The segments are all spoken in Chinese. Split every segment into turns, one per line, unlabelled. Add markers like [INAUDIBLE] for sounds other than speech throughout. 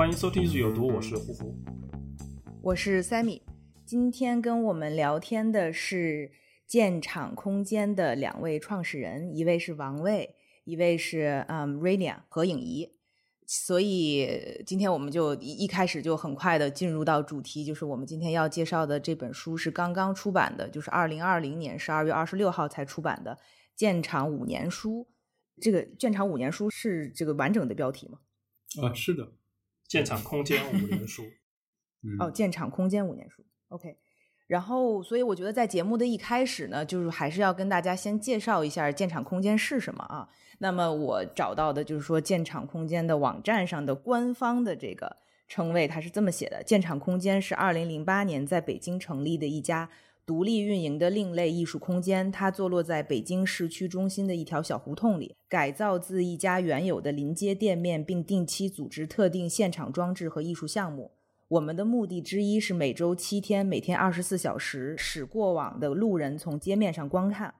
欢迎收听《日有毒》，我是呼呼。
我是 Sammy，今天跟我们聊天的是建厂空间的两位创始人，一位是王卫，一位是嗯 Rania 何颖怡。所以今天我们就一一开始就很快的进入到主题，就是我们今天要介绍的这本书是刚刚出版的，就是二零二零年十二月二十六号才出版的《建厂五年书》。这个《建厂五年书》是这个完整的标题吗？
啊，是的，
建厂空间五年书，[LAUGHS]
嗯，
哦，建厂空间五年书，OK。然后，所以我觉得在节目的一开始呢，就是还是要跟大家先介绍一下建厂空间是什么啊。那么我找到的就是说建厂空间的网站上的官方的这个称谓，它是这么写的：建厂空间是二零零八年在北京成立的一家独立运营的另类艺术空间，它坐落在北京市区中心的一条小胡同里，改造自一家原有的临街店面，并定期组织特定现场装置和艺术项目。我们的目的之一是每周七天，每天二十四小时，使过往的路人从街面上观看。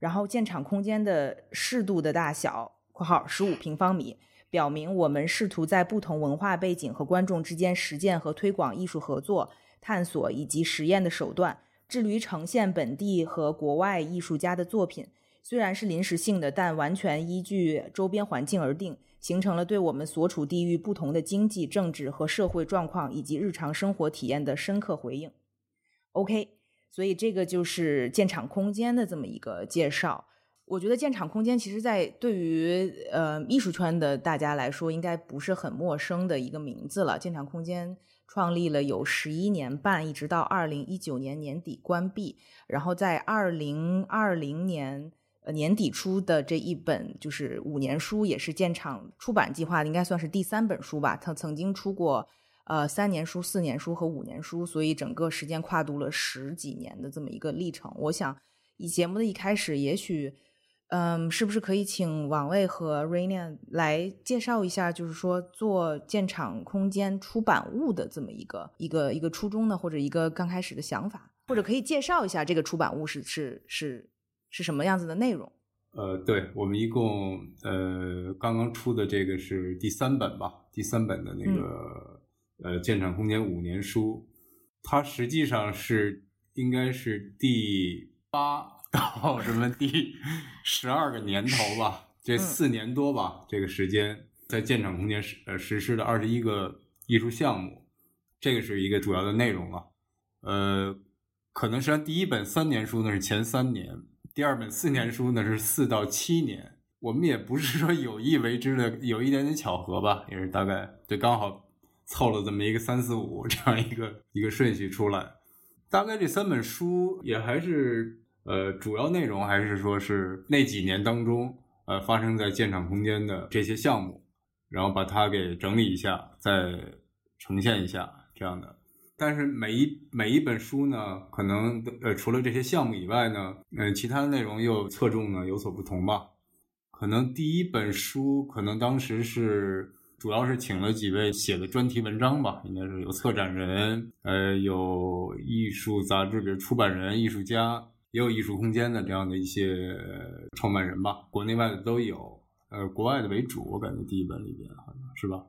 然后，建厂空间的适度的大小（括号十五平方米）表明我们试图在不同文化背景和观众之间实践和推广艺术合作、探索以及实验的手段，致力于呈现本地和国外艺术家的作品。虽然是临时性的，但完全依据周边环境而定，形成了对我们所处地域不同的经济、政治和社会状况以及日常生活体验的深刻回应。OK，所以这个就是建厂空间的这么一个介绍。我觉得建厂空间其实，在对于呃艺术圈的大家来说，应该不是很陌生的一个名字了。建厂空间创立了有十一年半，一直到二零一九年年底关闭，然后在二零二零年。呃，年底出的这一本就是五年书，也是建厂出版计划，应该算是第三本书吧。他曾经出过呃三年书、四年书和五年书，所以整个时间跨度了十几年的这么一个历程。我想，以节目的一开始，也许嗯，是不是可以请王卫和 Raina 来介绍一下，就是说做建厂空间出版物的这么一个一个一个初衷呢，或者一个刚开始的想法，或者可以介绍一下这个出版物是是是。是什么样子的内容？
呃，对我们一共呃刚刚出的这个是第三本吧，第三本的那个呃建厂空间五年书，它实际上是应该是第八到什么第十二个年头吧，这四年多吧，这个时间在建厂空间实呃实施的二十一个艺术项目，这个是一个主要的内容了。呃，可能实际上第一本三年书呢是前三年。第二本四年书呢是四到七年，我们也不是说有意为之的，有一点点巧合吧，也是大概就刚好凑了这么一个三四五 [LAUGHS] 这样一个一个顺序出来。大概这三本书也还是呃主要内容还是说是那几年当中呃发生在建厂空间的这些项目，然后把它给整理一下，再呈现一下这样的。但是每一每一本书呢，可能呃除了这些项目以外呢，嗯，其他的内容又侧重呢有所不同吧。可能第一本书可能当时是主要是请了几位写的专题文章吧，应该是有策展人，呃，有艺术杂志，比如出版人、艺术家，也有艺术空间的这样的一些创办人吧，国内外的都有，呃，国外的为主，我感觉第一本里边好像是吧。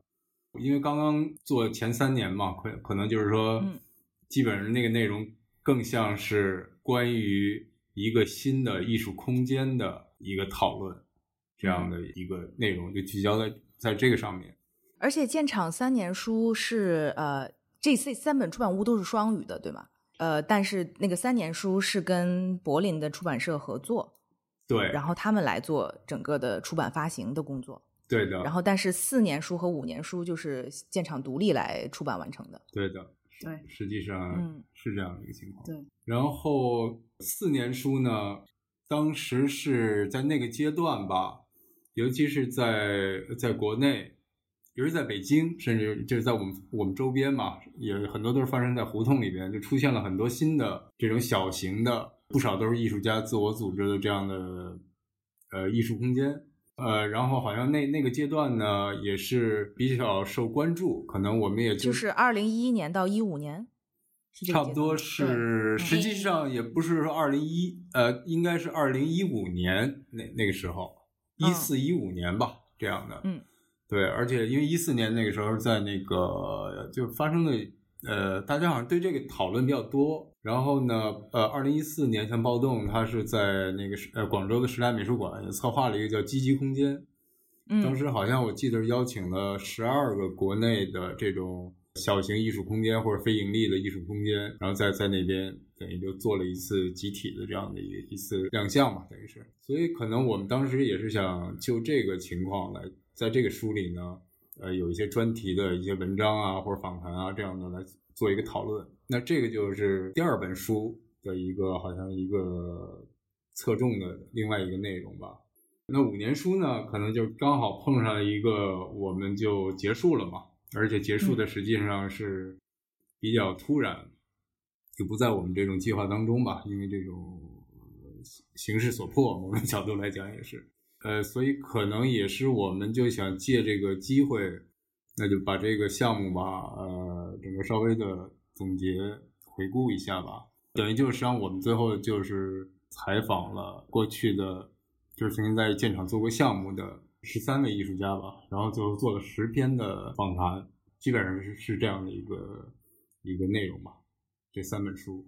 因为刚刚做前三年嘛，可可能就是说，基本上那个内容更像是关于一个新的艺术空间的一个讨论，这样的一个内容就聚焦在在这个上面。
而且建厂三年书是呃，这这三本出版物都是双语的，对吗？呃，但是那个三年书是跟柏林的出版社合作，
对，
然后他们来做整个的出版发行的工作。
对的，
然后但是四年书和五年书就是建厂独立来出版完成的。
对的，
对，
实际上
嗯
是这样的一个情况。
对，
然后四年书呢，当时是在那个阶段吧，尤其是在在国内，尤其是在北京，甚至就是在我们我们周边嘛，也很多都是发生在胡同里边，就出现了很多新的这种小型的，不少都是艺术家自我组织的这样的呃艺术空间。呃，然后好像那那个阶段呢，也是比较受关注，可能我们也
就是二零一一年到一五年，
差不多是，实际上也不是说二零一，呃，应该是二零一五年那那个时候，一四一五年吧，这样的。
嗯，
对，而且因为一四年那个时候在那个就发生的，呃，大家好像对这个讨论比较多。然后呢，呃，二零一四年像暴动，他是在那个呃广州的时代美术馆也策划了一个叫“积极空间”，当
嗯
时好像我记得是邀请了十二个国内的这种小型艺术空间或者非盈利的艺术空间，然后在在那边等于就做了一次集体的这样的一个一次亮相嘛，等于是。所以可能我们当时也是想就这个情况来，在这个书里呢，呃，有一些专题的一些文章啊或者访谈啊这样的来做一个讨论。那这个就是第二本书的一个好像一个侧重的另外一个内容吧。那五年书呢，可能就刚好碰上一个，我们就结束了嘛，而且结束的实际上是比较突然，就不在我们这种计划当中吧，因为这种呃形势所迫，某种角度来讲也是，呃，所以可能也是我们就想借这个机会，那就把这个项目吧，呃，整个稍微的总结回顾一下吧，等于就是实际上我们最后就是采访了过去的。就是曾经在建厂做过项目的十三位艺术家吧，然后最后做了十篇的访谈，基本上是是这样的一个一个内容吧。这三本书，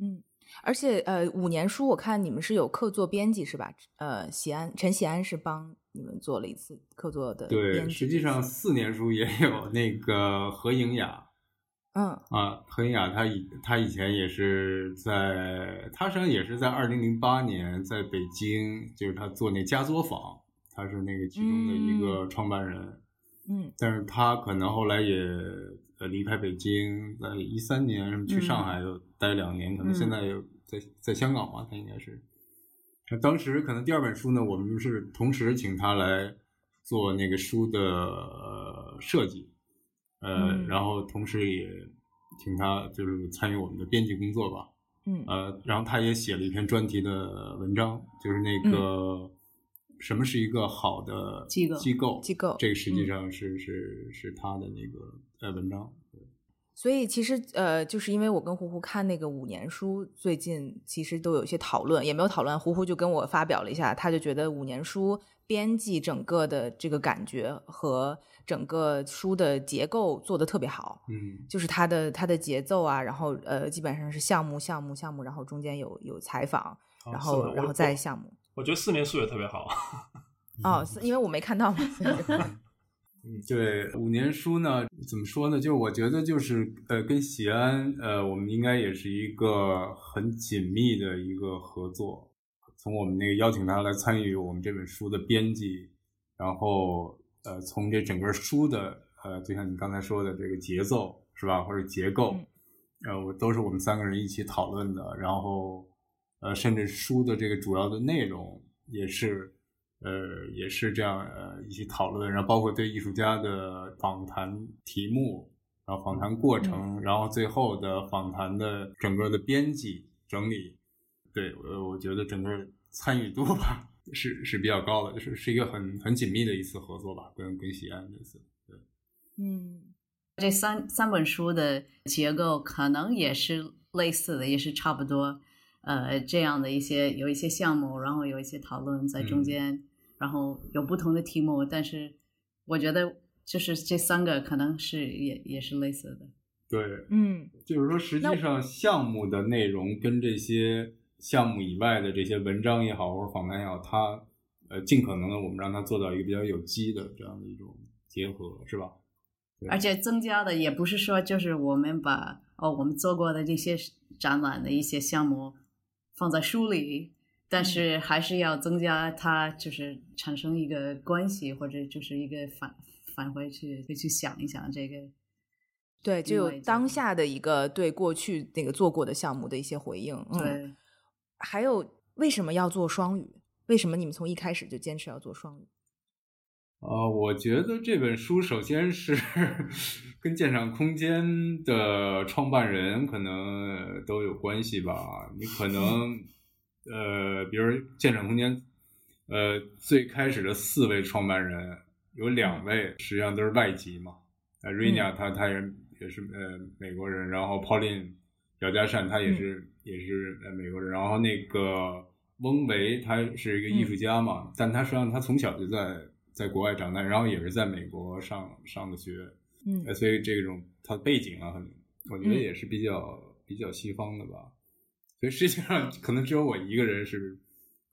嗯，而且呃，五年书我看你们是有客座编辑是吧？呃，喜安陈喜安是帮你们做了一次客座的
对，
编辑
实际上四年书也有那个何颖雅
嗯
啊，何颖雅她以她以前也是在，她实际上也是在二零零八年在北京，就是她做那家作坊，她是那个其中的一个创办人。
嗯
但是她可能后来也呃离开北京，在一三年去上海又待两年，可能现在又在在香港嘛，他应该是。那当时可能第二本书呢，我们是同时请他来做那个书的、呃设计，呃，
嗯
然后同时也请他就是参与我们的编辑工作吧。
嗯
呃，然后他也写了一篇专题的文章，就是那个、什么是一个好的
机构
机构
机构
这个实际
嗯
上是、是是他的那个呃文章。
所以其实呃，就是因为我跟胡胡看那个五年书，最近其实都有一些讨论，也没有讨论。胡胡就跟我发表了一下，他就觉得五年书编辑整个的这个感觉和整个书的结构做得特别好，
嗯
就是它的它的节奏啊，然后呃，基本上是项目项目项目，然后中间有有采访，然后然后再项目。
我觉得四年书也特别好。[LAUGHS]
哦，是因为我没看到嘛，[LAUGHS] [LAUGHS]
对，五年书呢，怎么说呢？就是我觉得就是呃，跟喜安呃，我们应该也是一个很紧密的一个合作。从我们那个邀请他来参与我们这本书的编辑，然后呃，从这整个书的呃，就像你刚才说的这个节奏是吧，或者结构，
嗯
呃，我都是我们三个人一起讨论的。然后呃，甚至书的这个主要的内容也是。呃，也是这样，呃，一起讨论，然后包括对艺术家的访谈题目，然后访谈过程，然后最后的访谈的整个的编辑整理，对，呃，我觉得整个参与度吧是是比较高的，就是是一个很很紧密的一次合作吧，跟跟西安这次，对，
嗯
这三三本书的结构可能也是类似的，也是差不多。呃，这样的一些有一些项目，然后有一些讨论在中间，然后有不同的题目，但是我觉得就是这三个可能是也也是类似的。
对，
嗯
就是说，实际上项目的内容跟这些项目以外的这些文章也好，或者访谈也好，它呃尽可能的我们让它做到一个比较有机的这样的一种结合，是吧？
而且增加的也不是说就是我们把哦我们做过的这些展览的一些项目放在书里，但是还是要增加它就是产生一个关系，或者就是一个返返回去去想一想这个
对，就有当下的一个对过去那个做过的项目的一些回应。嗯，
对，
还有为什么要做双语？为什么你们从一开始就坚持要做双语？
啊、我觉得这本书首先是 [LAUGHS] 跟鉴赏空间的创办人可能都有关系吧。你可能呃，比如建厂空间，呃，最开始的四位创办人有两位实际上都是外籍嘛。呃 i n a 她她也也是呃美国人，然后 Pauline 姚家善他也是、也是呃美国人，然后那个翁维他是一个艺术家嘛，但他实际上他从小就在在国外长大，然后也是在美国上上的学，
嗯
呃，所以这种他背景啊，很我觉得
嗯
也是比较、比较西方的吧。所以实际上可能只有我一个人是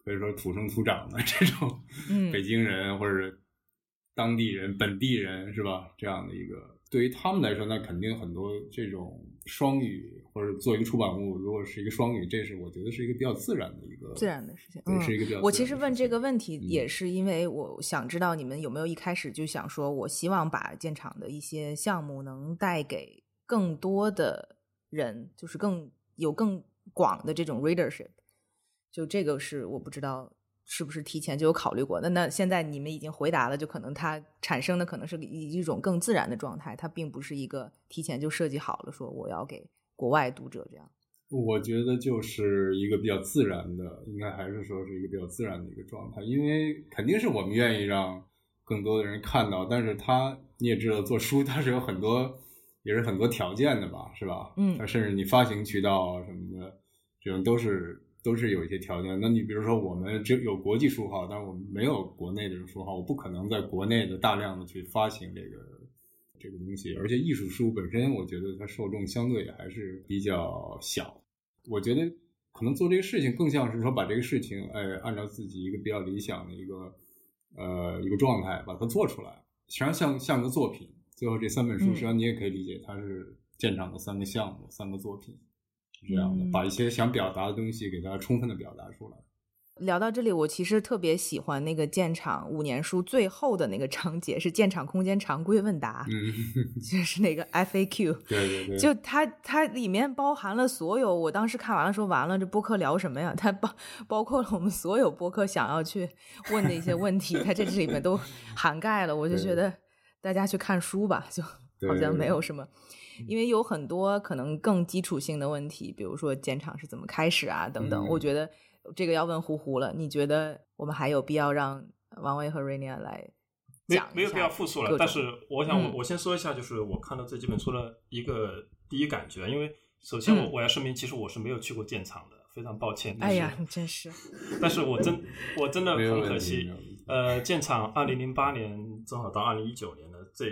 可以说土生土长的这种
嗯
北京人或者当地人、本地人是吧？这样的一个，对于他们来说，那肯定很多这种双语或者做一个出版物，如果是一个双语，这是我觉得是一个比较自然的一个
自然的事情。
对
嗯，
是一个比较
我其实问这个问题，
嗯
也是因为我想知道你们有没有一开始就想说，我希望把建厂的一些项目能带给更多的人，就是更有更广的这种 readership。就这个是我不知道是不是提前就有考虑过。那那现在你们已经回答了，就可能它产生的可能是以一种更自然的状态，它并不是一个提前就设计好了说我要给国外读者这样。
我觉得就是一个比较自然的，应该还是说是一个比较自然的一个状态，因为肯定是我们愿意让更多的人看到，但是他你也知道，做书它是有很多也是很多条件的吧，是吧？
嗯
它甚至你发行渠道啊什么的，这种都是都是有一些条件。那你比如说我们只有国际书号，但是我们没有国内的书号，我不可能在国内的大量的去发行这个这个东西，而且艺术书本身，我觉得它受众相对还是比较小。我觉得可能做这个事情更像是说把这个事情，哎，按照自己一个比较理想的一个呃一个状态把它做出来，实际上像像个作品。最后这三本书，
嗯
实际上你也可以理解它是建厂的三个项目、三个作品，是这样的，
嗯
把一些想表达的东西给大家充分的表达出来。
聊到这里，我其实特别喜欢那个建厂五年书最后的那个章节，是建厂空间常规问答，
嗯，[LAUGHS]
就是那个 FAQ。
对对对，
就它它里面包含了所有，我当时看完了说完了，这播客聊什么呀？它包包括了我们所有播客想要去问的一些问题，它这里面都涵盖了。我就觉得大家去看书吧，就好像没有什么，因为有很多可能更基础性的问题，比如说建厂是怎么开始啊等等。
嗯
我觉得这个要问呼呼了。你觉得我们还有必要让王威和瑞尼亚来
没没有必要复述了。但是我想我，
嗯
我先说一下，就是我看到这几本书的一个第一感觉，因为首先我
嗯
我要声明，其实我是没有去过建厂的，非常抱歉。
哎呀，你真是，
但是我真 [LAUGHS] 我真的很可惜。呃，建厂二零零八年正好到二零一九年的这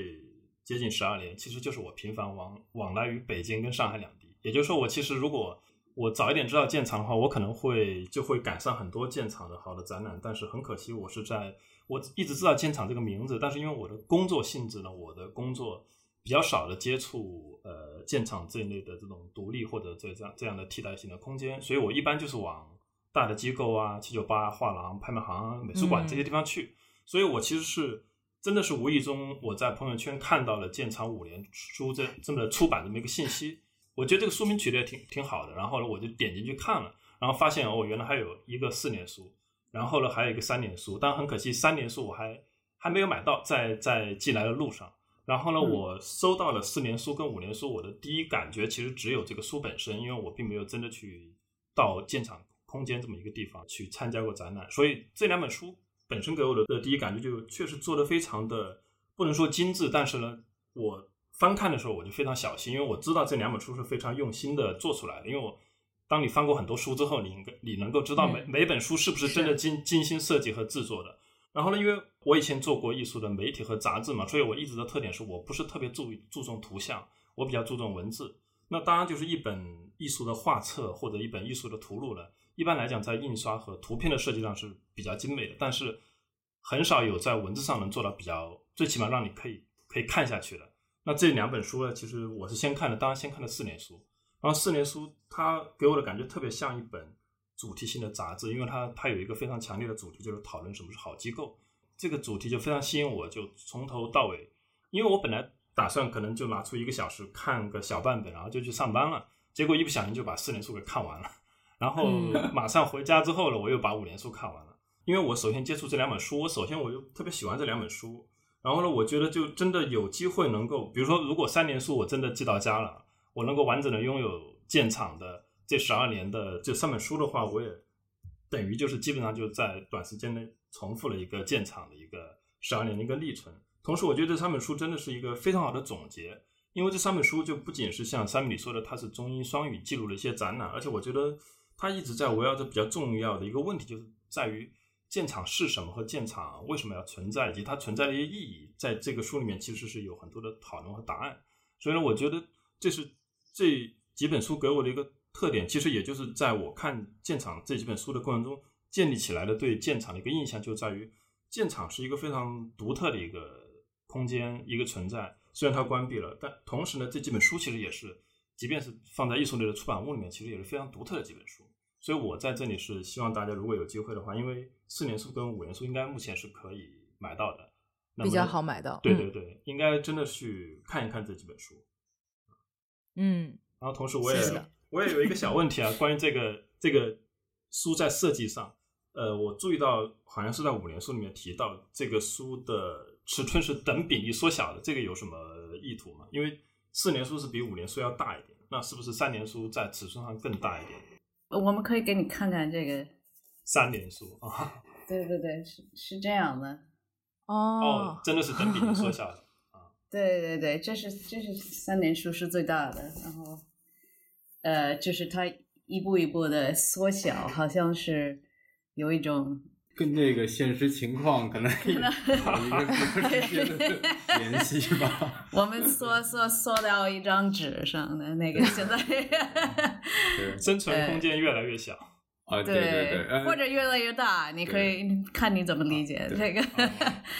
接近十二年，其实就是我频繁往往来于北京跟上海两地。也就是说，我其实如果我早一点知道建厂的话，我可能会就会赶上很多建厂的好的展览。但是很可惜，我是在我一直知道建厂这个名字，但是因为我的工作性质呢，我的工作比较少的接触呃建厂这一类的这种独立或者这这样这样的替代性的空间，所以我一般就是往大的机构啊、七九八、画廊、拍卖行、美术馆
嗯
这些地方去。所以我其实是真的是无意中我在朋友圈看到了建厂五年书这这么出版这么一个信息，我觉得这个书名取得也挺挺好的，然后呢我就点进去看了，然后发现哦原来还有一个四年书，然后呢还有一个三年书，但很可惜三年书我还还没有买到，在在寄来的路上。然后呢，
嗯
我收到了四年书跟五年书，我的第一感觉其实只有这个书本身，因为我并没有真的去到建厂空间这么一个地方去参加过展览，所以这两本书本身给我的的第一感觉就确实做的非常的不能说精致，但是呢，我翻看的时候我就非常小心，因为我知道这两本书是非常用心的做出来的，因为我。当你翻过很多书之后，你应该你能够知道每、
嗯
每本书是不是真的精精心设计和制作的。然后呢，因为我以前做过艺术的媒体和杂志嘛，所以我一直的特点是我不是特别注注重图像，我比较注重文字。那当然就是一本艺术的画册或者一本艺术的图录了，一般来讲在印刷和图片的设计上是比较精美的，但是很少有在文字上能做到比较，最起码让你可以可以看下去的。那这两本书呢，其实我是先看的，当然先看的四年书，然后四年书它给我的感觉特别像一本主题性的杂志，因为它它有一个非常强烈的主题，就是讨论什么是好机构。这个主题就非常吸引我，就从头到尾，因为我本来打算可能就拿出一个小时看个小半本，然后就去上班了。结果一不小心就把四年书给看完了，然后马上回家之后呢，我又把五年书看完了。因为我首先接触这两本书，我首先我就特别喜欢这两本书。然后呢，我觉得就真的有机会能够，比如说，如果三年书我真的寄到家了，我能够完整的拥有建厂的这十二年的这三本书的话，我也等于就是基本上就在短时间内重复了一个建厂的一个十二年的一个历程。同时，我觉得这三本书真的是一个非常好的总结，因为这三本书就不仅是像三米说的，它是中英双语记录了一些展览，而且我觉得它一直在围绕着比较重要的一个问题，就是在于。建厂是什么和建厂为什么要存在，以及它存在的一些意义，在这个书里面其实是有很多的讨论和答案。所以呢，我觉得这是这几本书给我的一个特点，其实也就是在我看建厂这几本书的过程中建立起来的对建厂的一个印象，就在于建厂是一个非常独特的一个空间一个存在。虽然它关闭了，但同时呢，这几本书其实也是，即便是放在艺术类的出版物里面，其实也是非常独特的几本书。所以我在这里是希望大家如果有机会的话，因为四年书跟五年书应该目前是可以买到的，
比较好买到。
对对对，应该真的去看一看这几本书。
嗯，
然后同时我也我也有一个小问题啊，关于这个这个书在设计上，呃，我注意到好像是在五年书里面提到这个书的尺寸是等比例缩小的，这个有什么意图吗？因为四年书是比五年书要大一点，那是不是三年书在尺寸上更大一点？
我们可以给你看看这个
三连书啊，
对对对，是是这样的
哦，
真的是等比例缩小的 [LAUGHS] 啊，
对对对，这是这是三连书是最大的，然后呃，就是它一步一步的缩小，好像是有一种。
跟这个现实情况可能有一个直接的联系吧。
我们缩缩缩到一张纸上的那个，现在 [LAUGHS]
生存空间越来越小
啊，对对对，
或者越来越大，你可以看你怎么理解这个。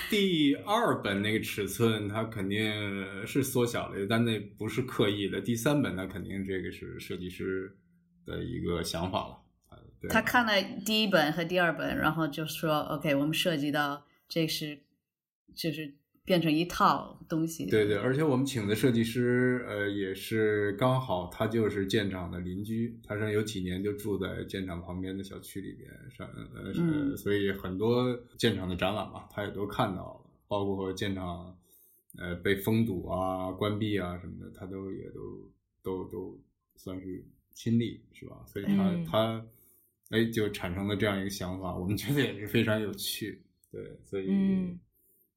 第二本那个尺寸它肯定是缩小了，但那不是刻意的。第三本那肯定这个是设计师的一个想法了。
他看了第一本和第二本，然后就说：“OK，我们涉及到这是就是变成一套东西。”
对对，而且我们请的设计师，呃，也是刚好他就是建厂的邻居，他是有几年就住在建厂旁边的小区里边，上呃，所以很多建厂的展览嘛，他也都看到了，包括建厂呃被封堵啊、关闭啊什么的，他都也都都都算是亲历，是吧？所以他他。哎，就产生了这样一个想法，我们觉得也是非常有趣，对，所以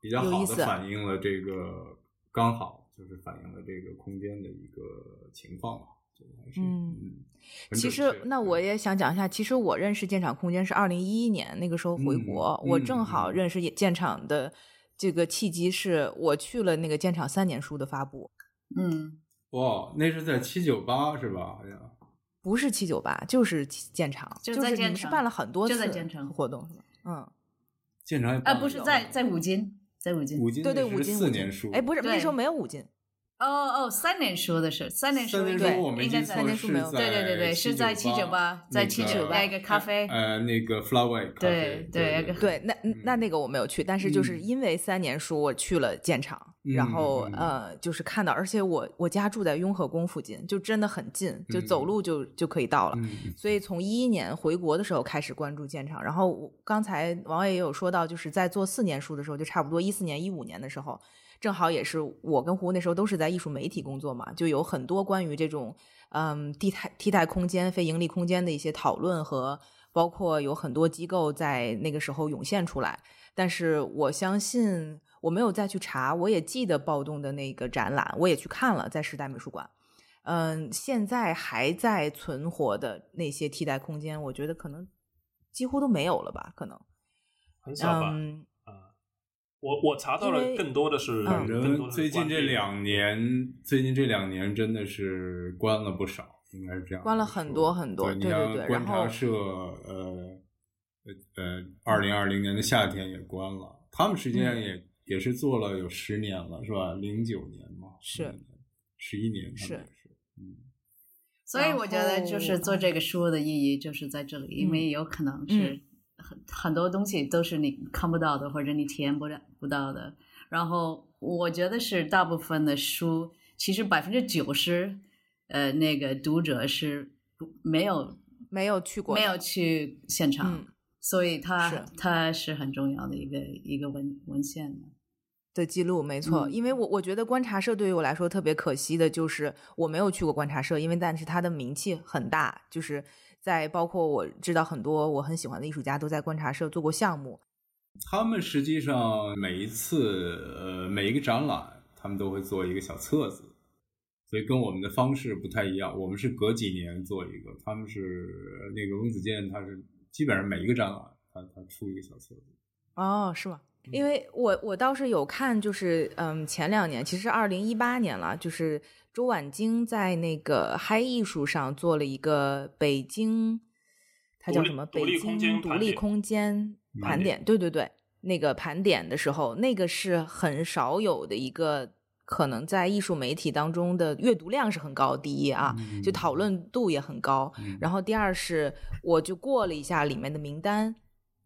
比较好的反映了这个刚好就是反映了这个空间的一个情况吧，
嗯，其实那我也想讲一下，其实我认识建厂空间是二零一一年那个时候回国，我正好认识建厂的这个契机是我去了那个建厂三年书的发布，
嗯，
哇，那是在七九八是吧？好像。
不是七九八，就是建厂，
就
是你是办了很多次
建厂
活动是吧？嗯，
建厂
啊，不是在在五金，在五金，
五金
对对五金
四年书，
哎，不是那时候没有五金。
哦哦，三年书的是三年书，对，应该三年书没有，对对对对，是在七九八，在七九八一个咖啡，
呃，那个 Flower 咖
啡，对
对对，那那那个我没有去，但是就是因为三年书，我去了建厂，然后呃，就是看到，而且我我家住在雍和宫附近，就真的很近，就走路就就可以到了，所以从一一年回国的时候开始关注建厂，然后刚才王爷也有说到，就是在做四年书的时候，就差不多一四年一五年的时候。正好也是我跟胡那时候都是在艺术媒体工作嘛，就有很多关于这种嗯替代替代空间、非盈利空间的一些讨论和包括有很多机构在那个时候涌现出来。但是我相信我没有再去查，我也记得暴动的那个展览，我也去看了，在时代美术馆。嗯，现在还在存活的那些替代空间，我觉得可能几乎都没有了吧？可能
很少吧。我我查到了更多的是，
反正最近这两年，最近这两年真的是关了不少，应该是这样。
关了很多很多，对
对
对。
观察社，呃呃二零二零年的夏天也关了，他们实际上也也是做了有十年了，是吧？零九年嘛，
是
十一年，
是
嗯。
所以我觉得，就是做这个书的意义就是在这里，因为有可能是。很很多东西都是你看不到的，或者你体验不了不到的。然后我觉得是大部分的书，其实百分之九十，呃，那个读者是没有
没有去过，
没有去现场，
嗯
所以它
是
它是很重要的一个一个文文献的。
的记录，没错，
嗯
因为我我觉得观察社对于我来说特别可惜的就是我没有去过观察社，因为但是它的名气很大，就是在包括我知道很多我很喜欢的艺术家都在观察社做过项目，
他们实际上每一次呃每一个展览，他们都会做一个小册子，所以跟我们的方式不太一样。我们是隔几年做一个，他们是那个翁子健，他是基本上每一个展览他他出一个小册子。
哦，是吗？因为我我倒是有看，就是嗯，前两年其实二零一八年了，就是周婉京在那个嗨艺术上做了一个北京，它叫什么？北京独立空间
盘
盘点，对对对，那个盘点的时候，那个是很少有的一个。可能在艺术媒体当中的阅读量是很高，第一啊，
嗯
就讨论度也很高。
嗯
然后第二是，我就过了一下里面的名单，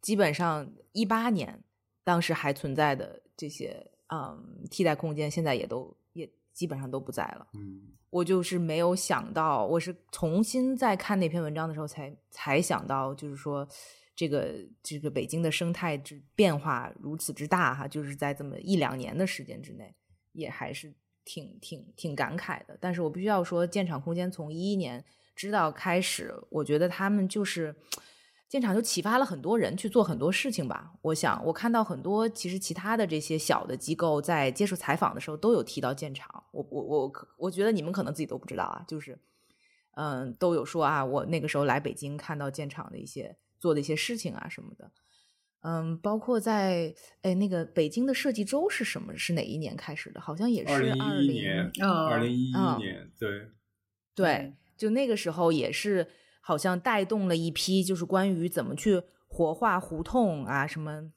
基本上一八年当时还存在的这些嗯替代空间，现在也都也基本上都不在了。
嗯
我就是没有想到，我是重新在看那篇文章的时候才才想到，就是说这个这个北京的生态之变化如此之大哈，就是在这么一两年的时间之内，也还是挺挺挺感慨的。但是我必须要说，建厂空间从一一年知道开始，我觉得他们就是。建厂就启发了很多人去做很多事情吧。我想，我看到很多其实其他的这些小的机构在接受采访的时候都有提到建厂。我我我我觉得你们可能自己都不知道啊，就是嗯，都有说啊，我那个时候来北京看到建厂的一些做的一些事情啊什么的。嗯，包括在哎那个北京的设计周是什么？是哪一年开始的？好像也是
二零
二
一一年，
哦
二零一一
嗯
年，对，
对，就那个时候也是好像带动了一批，就是关于怎么去活化胡同啊，什么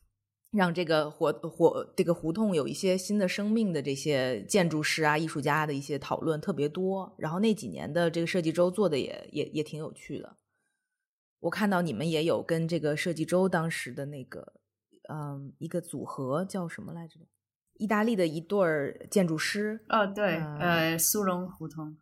让这个活活这个胡同有一些新的生命的这些建筑师啊、艺术家的一些讨论特别多。然后那几年的这个设计周做的也也也挺有趣的。我看到你们也有跟这个设计周当时的那个嗯一个组合叫什么来着？意大利的一对儿建筑师，
哦，对，
嗯
呃，苏荣胡同，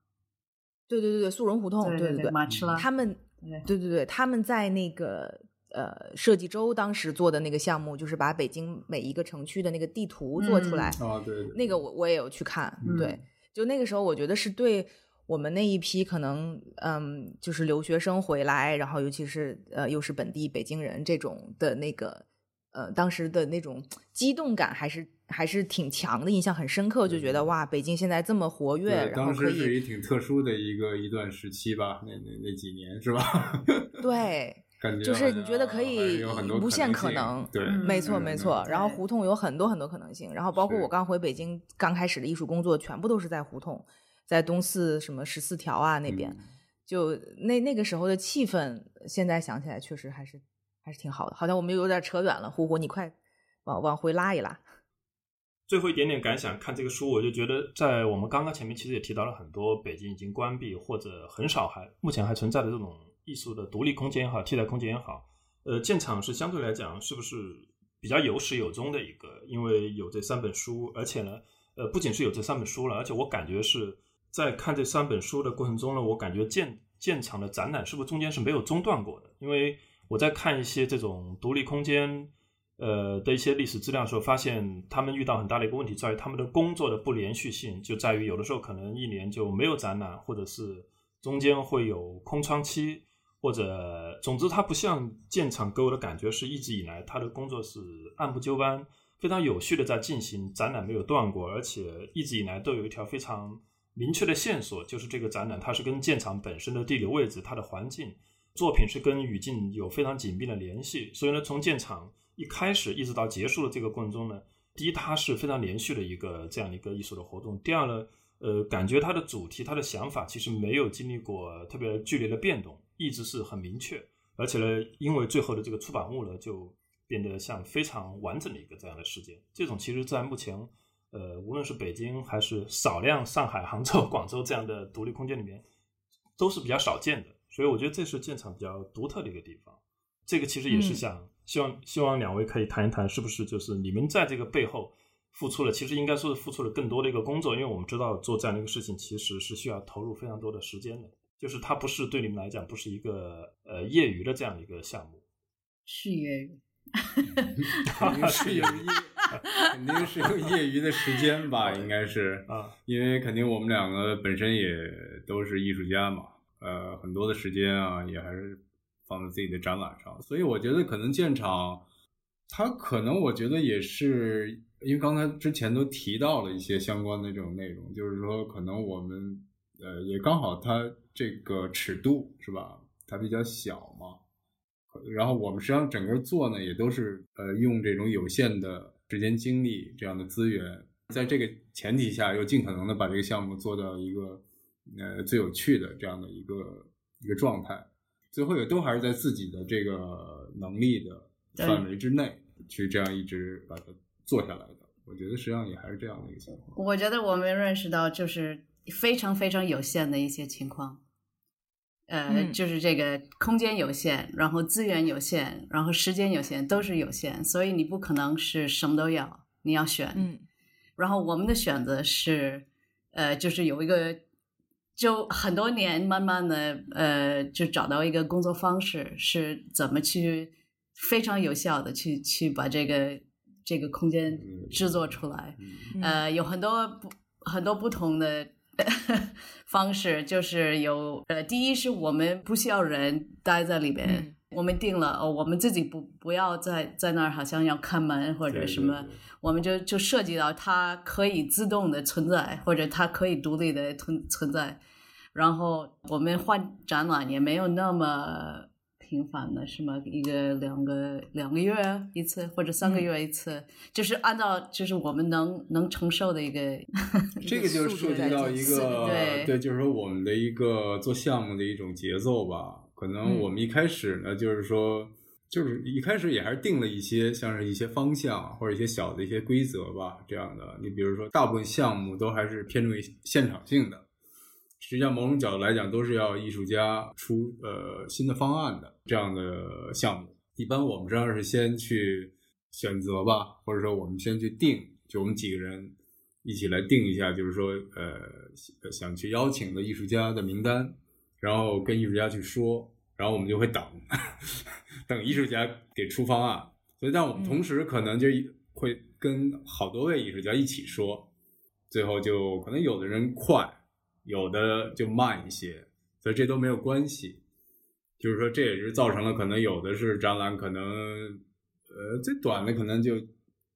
对对对对，速溶胡同，
对
对
对，马吃拉，
他们
对。
对对对，他们在那个呃设计周当时做的那个项目，就是把北京每一个城区的那个地图做出来。
啊，对对，
那个我我也有去看，
嗯。
对，就那个时候我觉得是对我们那一批可能嗯，就是留学生回来，然后尤其是呃又是本地北京人这种的那个呃当时的那种激动感还是还是挺强的，印象很深刻，就觉得哇，北京现在这么活跃，
对，当
然后可以
时是一挺特殊的一个一段时期吧，那那那几年是吧？[LAUGHS]
对。
感觉
就是你觉得可以
有很多
无限
可
可能
对，
嗯
没错，
嗯
没错。然后胡同有很多很多可能性，然后包括我刚回北京刚开始的艺术工作，全部都是在胡同，在东四什么十四条啊那边，
嗯
就那那个时候的气氛，现在想起来确实还是还是挺好的。好像我们有点扯远了，呼呼，你快往往回拉一拉。
最后一点点感想，看这个书，我就觉得，在我们刚刚前面其实也提到了很多北京已经关闭或者很少还目前还存在的这种艺术的独立空间也好，替代空间也好，呃，建厂是相对来讲是不是比较有始有终的一个？因为有这三本书，而且呢，呃，不仅是有这三本书了，而且我感觉是在看这三本书的过程中呢，我感觉建建厂的展览是不是中间是没有中断过的？因为我在看一些这种独立空间。呃的一些历史资料的时候，发现他们遇到很大的一个问题，在于他们的工作的不连续性，就在于有的时候可能一年就没有展览，或者是中间会有空窗期，或者总之它不像建厂给我的感觉是一直以来他的工作是按部就班、非常有序的在进行，展览没有断过，而且一直以来都有一条非常明确的线索，就是这个展览它是跟建厂本身的地理位置、它的环境、作品是跟语境有非常紧密的联系，所以呢，从建厂一开始一直到结束的这个过程中呢，第一，它是非常连续的一个这样的一个艺术的活动；第二呢，呃，感觉它的主题、它的想法其实没有经历过特别剧烈的变动，一直是很明确，而且呢，因为最后的这个出版物呢，就变得像非常完整的一个这样的事件。这种其实，在目前，呃，无论是北京还是少量上海、杭州、广州这样的独立空间里面，都是比较少见的。所以我觉得这是建厂比较独特的一个地方。这个其实也是
嗯
想、希望希望两位可以谈一谈，是不是就是你们在这个背后付出了，其实应该说是付出了更多的一个工作，因为我们知道做这样的一个事情其实是需要投入非常多的时间的，就是它不是对你们来讲不是一个呃业余的这样的一个项目，
是业余，
肯定是有业，肯定是有业余的时间吧，应该是。
啊，
因为肯定我们两个本身也都是艺术家嘛，呃，很多的时间啊也还是放在自己的展览上，所以我觉得可能建厂，它可能我觉得也是因为刚才之前都提到了一些相关的这种内容，就是说可能我们呃也刚好它这个尺度是吧，它比较小嘛。然后我们实际上整个做呢，也都是呃用这种有限的时间精力这样的资源，在这个前提下，又尽可能的把这个项目做到一个呃最有趣的这样的一个一个状态，最后也都还是在自己的这个能力的范围之内去这样一直把它做下来的。我觉得实际上也还是这样的一个情况。
我觉得我们认识到就是非常非常有限的一些情况。呃，
嗯
就是这个空间有限，然后资源有限，然后时间有限，都是有限，所以你不可能是什么都要，你要选。
嗯
然后我们的选择是，呃，就是有一个，就很多年慢慢的，呃，就找到一个工作方式，是怎么去非常有效的去去把这个这个空间制作出来。
嗯
呃，有很多不很多不同的 [LAUGHS] 方式，就是有呃，第一是我们不需要人待在里边，
嗯
我们定了哦，我们自己不不要在在那儿好像要看门或者什么，
对对
我们就就涉及到它可以自动的存在，或者它可以独立的存存在。然后我们换展览也没有那么频繁的，什么？一个两个两个月一次，或者三个月一次，就是按照就是我们能能承受的一个。[LAUGHS]
这个就涉及到一个
对
就是说我们的一个做项目的一种节奏吧。可能
嗯
我们一开始呢，就是说，就是一开始也还是定了一些像是一些方向或者一些小的一些规则吧，这样的。你比如说，大部分项目都还是偏重于现场性的，实际上某种角度来讲，都是要艺术家出呃新的方案的这样的项目。一般我们实际上是先去选择吧，或者说我们先去定，就我们几个人一起来定一下，就是说呃想去邀请的艺术家的名单，然后跟艺术家去说，然后我们就会等 [LAUGHS] 等艺术家给出方案。所以，但我们同时可能就会跟好多位艺术家一起说，最后就可能有的人快，有的就慢一些，所以这都没有关系。就是说，这也是造成了可能有的是展览，可能呃最短的可能就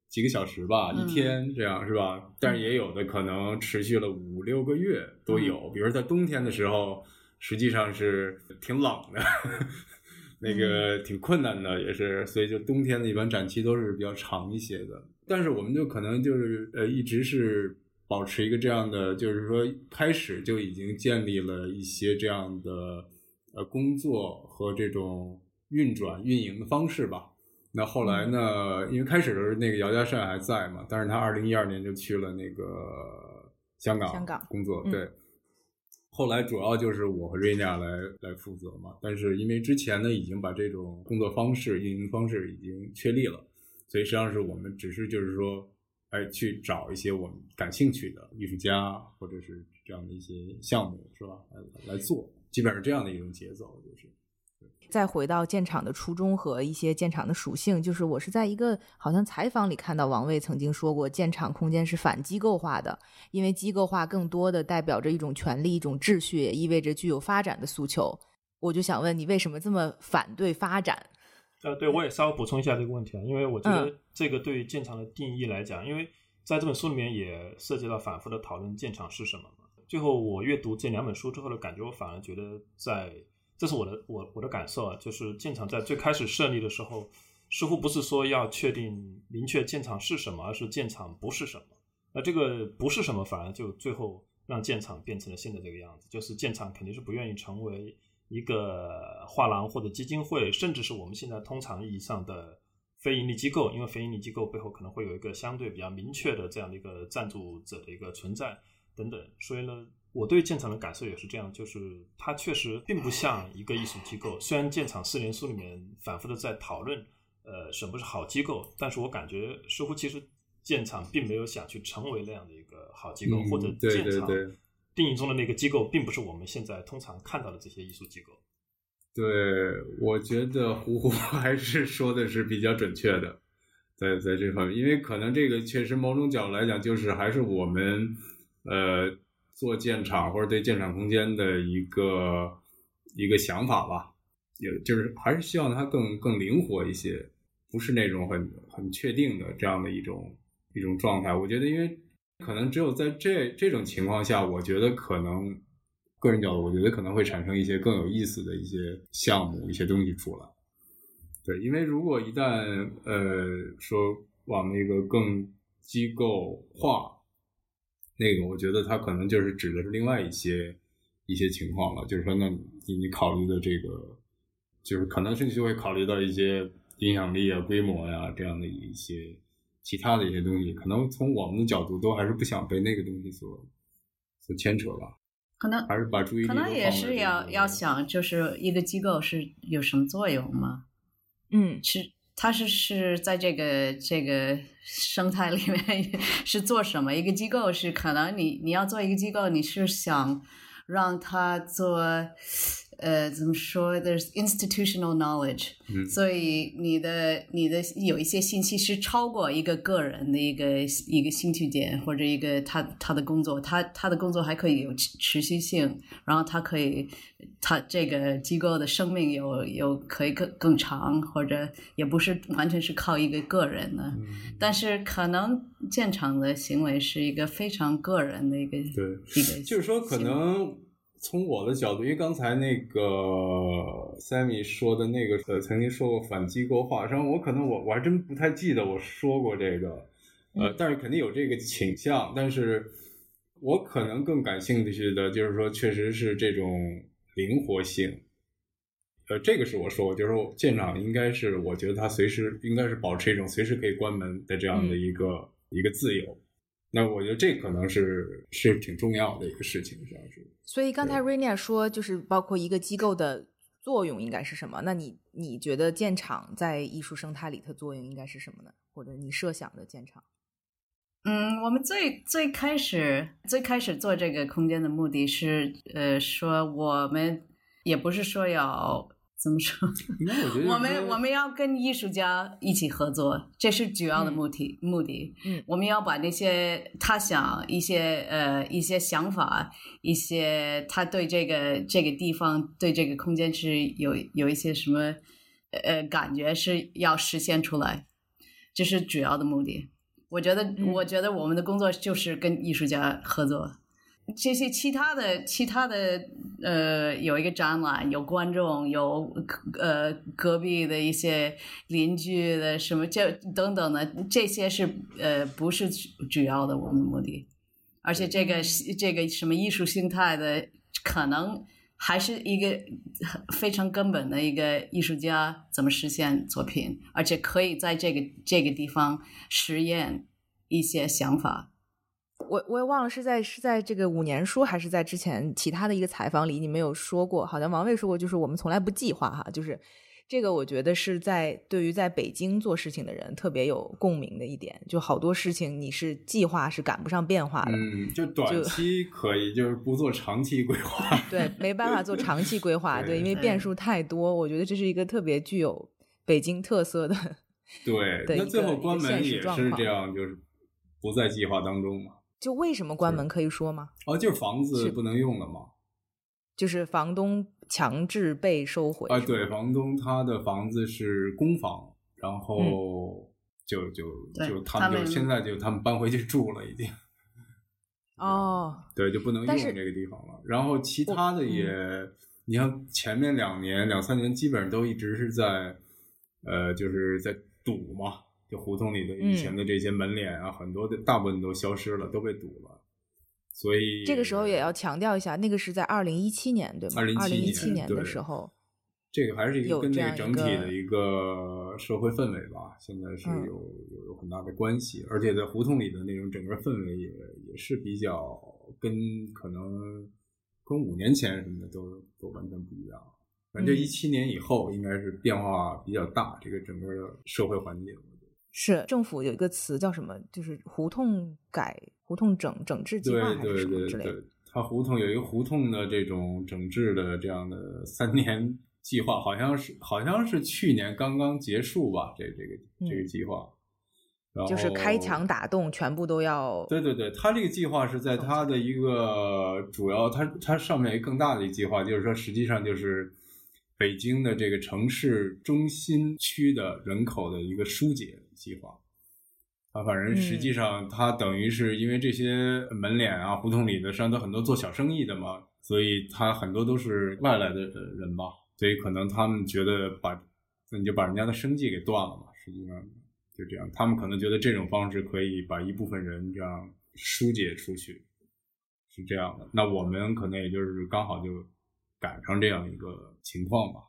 几个小时吧，
嗯
一天这样是吧？但是也有的可能持续了五六个月都有。比如在冬天的时候，实际上是挺冷的，[LAUGHS] 那个挺困难的，也是。所以就冬天的一般展期都是比较长一些的。但是我们就可能就是呃一直是保持一个这样的，就是说开始就已经建立了一些这样的呃工作和这种运转运营的方式吧。那后来呢？因为开始的时候那个姚家善还在嘛，但是他二零一二年就去了那个香港
香港
工作，
嗯
对。后来主要就是我和瑞娜来来负责嘛，但是因为之前呢已经把这种工作方式、运营方式已经确立了，所以实际上是我们只是就是说，哎，去找一些我们感兴趣的艺术家或者是这样的一些项目，是吧？来来做，基本上这样的一种节奏，就是。
再回到建厂的初衷和一些建厂的属性，就是我是在一个好像采访里看到王卫曾经说过，建厂空间是反机构化的，因为机构化更多的代表着一种权利、一种秩序，也意味着具有发展的诉求。我就想问你，为什么这么反对发展？
呃，对我也稍微补充一下这个问题啊，因为我觉
嗯
得这个对于建厂的定义来讲，因为在这本书里面也涉及到反复的讨论建厂是什么嘛。最后我阅读这两本书之后的感觉，我反而觉得在这是我的我我的感受啊，就是建厂在最开始设立的时候，似乎不是说要确定明确建厂是什么，而是建厂不是什么。那这个不是什么，反而就最后让建厂变成了现在这个样子，就是建厂肯定是不愿意成为一个画廊或者基金会，甚至是我们现在通常意义上的非盈利机构，因为非盈利机构背后可能会有一个相对比较明确的这样的一个赞助者的一个存在等等，所以呢。我对建厂的感受也是这样，就是它确实并不像一个艺术机构。虽然建厂四年书里面反复的在讨论，呃，什么是好机构，但是我感觉似乎其实建厂并没有想去成为那样的一个好机构，
嗯
或者
对
建厂
对对
定义中的那个机构，并不是我们现在通常看到的这些艺术机构。
对，我觉得胡胡 [LAUGHS] 还是说的是比较准确的，在在这方面，因为可能这个确实某种角度来讲，就是还是我们呃做建厂或者对建厂空间的一个一个想法吧，也就是还是希望它更更灵活一些，不是那种很很确定的这样的一种一种状态。我觉得，因为可能只有在这这种情况下，我觉得可能。个人角度，我觉得可能会产生一些更有意思的一些项目、一些东西出来。对，因为如果一旦呃说往那个更机构化，那个我觉得他可能就是指的是另外一些一些情况了。就是说，那你你考虑的这个，就是可能甚至就会考虑到一些影响力啊、规模呀、这样的一些其他的一些东西。可能从我们的角度，都还是不想被那个东西所所牵扯吧。
可能
还是把注意力
可能也是要要想，就是一个机构是有什么作用吗？
嗯，
是他是是在这个这个生态里面 [LAUGHS] 是做什么？一个机构是可能你你要做一个机构，你是想让他做呃怎么说？There's institutional knowledge，、
嗯。
所以你的你的有一些信息是超过一个个人的一个一个兴趣点或者一个他他的工作，他他的工作还可以有持持续性，然后他可以他这个机构的生命有有可以更更长，或者也不是完全是靠一个个人的，
嗯。
但是可能建厂的行为是一个非常个人的一个
对。
一个，
就是说，可能从我的角度，因为刚才那个 Sammy 说的那个，呃，曾经说过反机构化，然后我可能我我还真不太记得我说过这个，呃，但是肯定有这个倾向，但是我可能更感兴趣的就是说，确实是这种灵活性。呃，这个是我说过，就是说舰长应该是，我觉得他随时应该是保持一种随时可以关门的这样的一个、一个自由。那我觉得这可能是是挺重要的一个事情，实际上是。
所以刚才 Rainier 说，就是包括一个机构的作用应该是什么？那你你觉得建厂在艺术生态里的作用应该是什么呢？或者你设想的建厂？
嗯，我们最最开始最开始做这个空间的目的是，呃，说我们也不是说要怎么说，
我觉得
我们我们要跟艺术家一起合作，这是主要的目的、目的。
嗯，
我们要把那些他想一些呃一些想法，一些他对这个这个地方对这个空间是有有一些什么呃感觉是要实现出来，这是主要的目的。我觉得，
嗯
我觉得我们的工作就是跟艺术家合作。这些其他的、其他的，呃，有一个展览，有观众，有呃隔壁的一些邻居的什么这等等的，这些是呃不是主要的我们目的，而且这个这个什么艺术心态的，可能还是一个非常根本的一个艺术家怎么实现作品，而且可以在这个这个地方实验一些想法。
我我也忘了是在是在这个五年书还是在之前其他的一个采访里，你没有说过，好像王卫说过，就是我们从来不计划哈，就是这个我觉得是在对于在北京做事情的人特别有共鸣的一点，就好多事情你是计划是赶不上变化的，
嗯，就短期可以，就是不做长期规划。[LAUGHS]
对，没办法做长期规划，对，因为变数太多，我觉得这是一个特别具有北京特色的。
对，
的一
那最后关门也是这样，就是不在计划当中嘛。
就为什么关门可以说吗？
哦，就是房子
是
不能用了吗。
就是房东强制被收回
啊，对，房东他的房子是公房，然后就就就他们就现在就他们搬回去住了，已经。[LAUGHS]
哦，
对，就不能用这个地方了。然后其他的也，你像前面两年、两三年，基本上都一直是在，呃，就是在堵嘛，就胡同里的以前的这些门脸啊，很多的大部分都消失了，都被堵了。所以
这个时候也要强调一下，那个是在二零一七年，对吗
？2017
二零一七年的时候，
这个还是一个跟这个整体的一个社会氛围吧，现在是
嗯
有有有很大的关系，而且在胡同里的那种整个氛围也也是比较跟可能跟五年前什么的都都完全不一样。反正
嗯
一七年以后应该是变化比较大，这个整个的社会环境。
是政府有一个词叫什么？就是胡同改、胡同整整治计划还是
对
什么之类的
对对对。，它胡同有一个胡同的这种整治的这样的 [LAUGHS] 三年计划，好像是好像是去年刚刚结束吧，这这个这个
嗯
计划，然后
就是开墙打洞，全部都要
对对对，它这个计划是在它的一个主要，它它上面一个更大的一个计划，就是说实际上就是北京的这个城市中心区的人口的一个疏解计划。啊，反正实际
嗯
上他等于是因为这些门脸啊、胡同里的上都很多做小生意的嘛，所以他很多都是外来的人吧，所以可能他们觉得把那你就把人家的生计给断了嘛，实际上就这样，他们可能觉得这种方式可以把一部分人这样疏解出去，是这样的。那我们可能也就是刚好就赶上这样一个情况吧。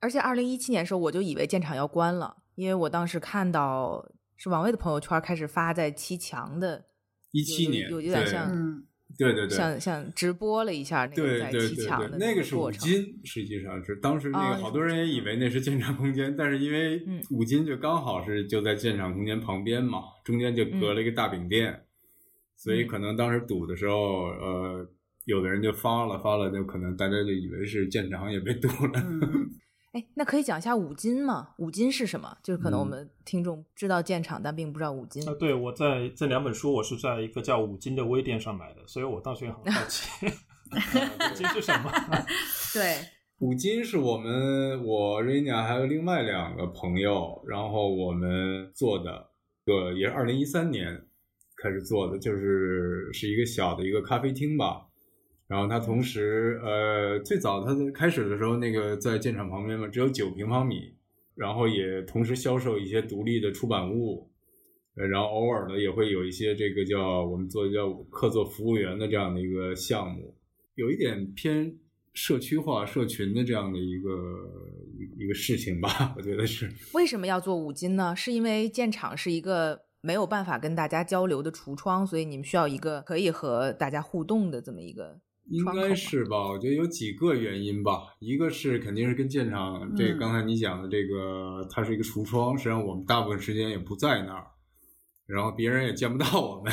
而且二零一七年的时候，我就以为建厂要关了，因为我当时看到是王卫的朋友圈开始发在砌墙的，有
一七年
有有点
对
像
嗯，
对对对，
像像直播了一下那个在
对对对
砌墙的
对，那个是五
过程。
金，实际上是当时那
啊
个好多人也以为那是建厂空间，但是因为
嗯
五金就刚好是就在建厂空间旁边嘛，中间就隔了一个大饼店，所以
嗯
可能当时堵的时候，呃，有的人就发了发了，就可能大家就以为是建厂也被堵了。
嗯 [LAUGHS]
哎，那可以讲一下五金吗？五金是什么？就是可能我
嗯
们听众知道建厂，但并不知道五金。
啊，对，我在这两本书我是在一个叫五金的微店上买的，所以我当时也很好奇，[LAUGHS] 呃五金是什么？[LAUGHS] [LAUGHS]
对，
五金是我们我 Rina 还有另外两个朋友，然后我们做的，个也是二零一三年开始做的，就是是一个小的一个咖啡厅吧。然后它同时，呃，最早它在开始的时候，那个在建厂旁边嘛，只有九平方米，然后也同时销售一些独立的出版物，呃，然后偶尔呢也会有一些这个叫我们做叫客座服务员的这样的一个项目，有一点偏社区化、社群的这样的一个一个事情吧，我觉得是。
为什么要做五金呢？是因为建厂是一个没有办法跟大家交流的橱窗，所以你们需要一个可以和大家互动的这么一个
应该是吧？我觉得有几个原因吧。一个是肯定是跟建厂这
嗯
刚才你讲的这个，它是一个橱窗，实际上我们大部分时间也不在那儿，然后别人也见不到我们，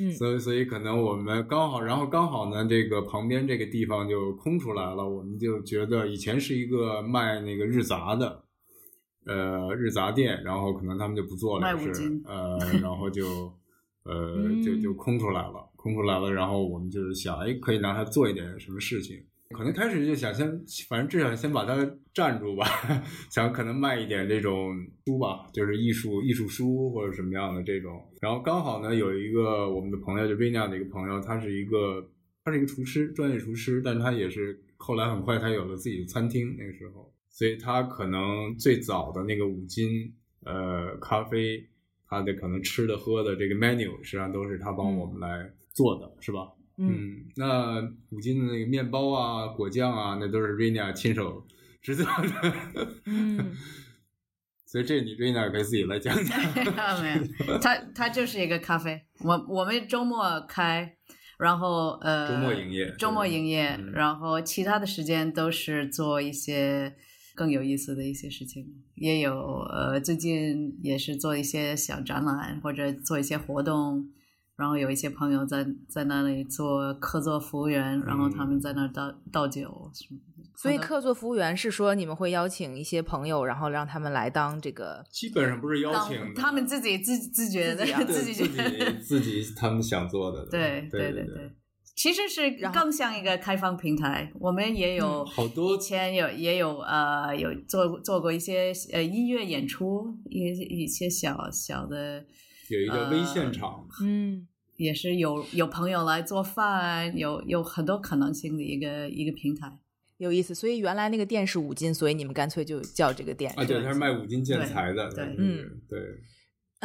嗯 [LAUGHS]
所以所以可能我们刚好，然后刚好呢，这个旁边这个地方就空出来了，我们就觉得以前是一个卖那个日杂的。呃，日杂店，然后可能他们就不做了，是呃，然后就呃，就就
嗯
空出来了，空出来了，然后我们就是想，哎，可以拿它做一点什么事情。可能开始就想先，反正至少先把它站住吧，[LAUGHS] 想可能卖一点这种书吧，就是艺术艺术书或者什么样的这种。然后刚好呢，有一个我们的朋友，就 Vina 的一个朋友，他是一个他是一个厨师，专业厨师，但他也是后来很快他有了自己的餐厅，那个时候，所以他可能最早的那个五金呃咖啡，他的可能吃的喝的这个 menu 实际上都是他帮我们来做的，是吧？
嗯，
嗯，那五金的那个面包啊、果酱啊，那都是 Rina 亲手制作的。
嗯，[LAUGHS]
所以这你 Rina 可以自己来讲讲。[LAUGHS]
没有，它它就是一个咖啡。我我们周末开，然后呃，
周末营业
周末营业，
嗯
然后其他的时间都是做一些更有意思的一些事情，也有呃，最近也是做一些小展览或者做一些活动。然后有一些朋友在在那里做客座服务员，然后他们在那儿倒倒酒什么的。
所以客座服务员是说你们会邀请一些朋友，然后让他们来当这个
基本上不是邀请，
他们自己自自觉的
自己啊
对
己
自己自己他们想做的。
对
对
对对，其实是更像一个开放平台。我们也有
嗯
好多
以前有也有呃有做做过一些呃音乐演出，一些一些小小的，
有一个微现场，
嗯
也是有有朋友来做饭，有有很多可能性的一个一个平台。
有意思。所以原来那个店是五金，所以你们干脆就叫这个店
啊，对，他是卖五金建材的，
对
嗯
对
嗯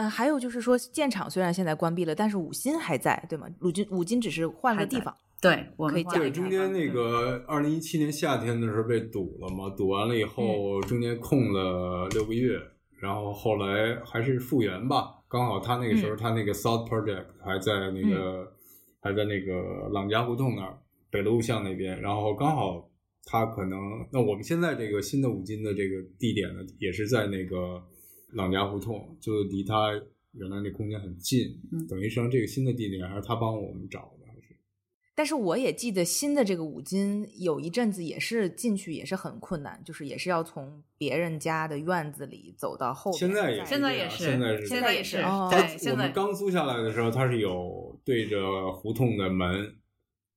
还有就是说，建厂虽然现在关闭了，但是五金还在，对吗？五金五金只是换了地方。
对，我们
可以讲
对，中间那个二零一七年夏天的时候被堵了嘛，堵完了以后，
嗯
中间空了六个月，然后后来还是复原吧。刚好他那个时
嗯
候，他那个 South Project 还在那个、还在那个朗家胡同那儿，北路巷那边，然后刚好他可能，那我们现在这个新的五金的这个地点呢，也是在那个朗家胡同，就离他原来那空间很近，
嗯。
等于实际上这个新的地点还是他帮我们找的，还是。
但是我也记得新的这个五金有一阵子也是进去也是很困难，就是也是要从别人家的院子里走到后边
现在也
再
现在也是，
现在是
现在也是，
哦
对，
我
现在
们刚租下来的时候，它是有对着胡同的门，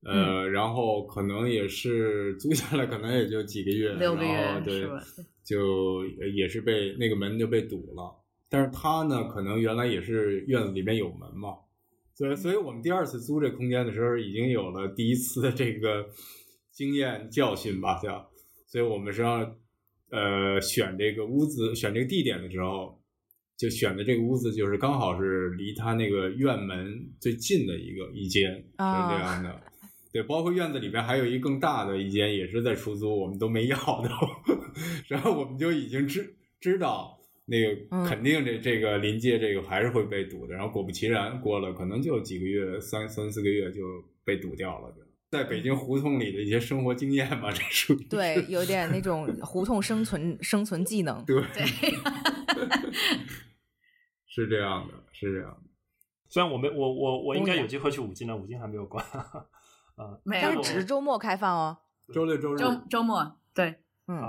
呃，
嗯
然后可能也是租下来，可能也就几个月，
六个月
然后对
是吧？
就也是被那个门就被堵了。但是他呢，可能原来也是院子里面有门嘛，所以，所以我们第二次租这空间的时候，已经有了第一次的这个经验教训吧，叫，所以我们实际上呃选这个屋子、选这个地点的时候，就选的这个屋子就是刚好是离他那个院门最近的一个一间，是
啊
这样的。对，包括院子里边还有一更大的一间，也是在出租，我们都没要的，[LAUGHS] 然后我们就已经知知道那个
嗯
肯定这这个临界这个还是会被堵的，然后果不其然，过了可能就几个月，三三四个月就被堵掉了，就在北京胡同里的一些生活经验吧，这属于
对，有点那种胡同生存生存技能。
对，
对，[LAUGHS]
是这样的，是这样的。
虽然我没我我我应该有机会去五金了，五金还没有关。啊，
没有
但是只是周末开放哦。
周六周日，
周周末，对，
嗯，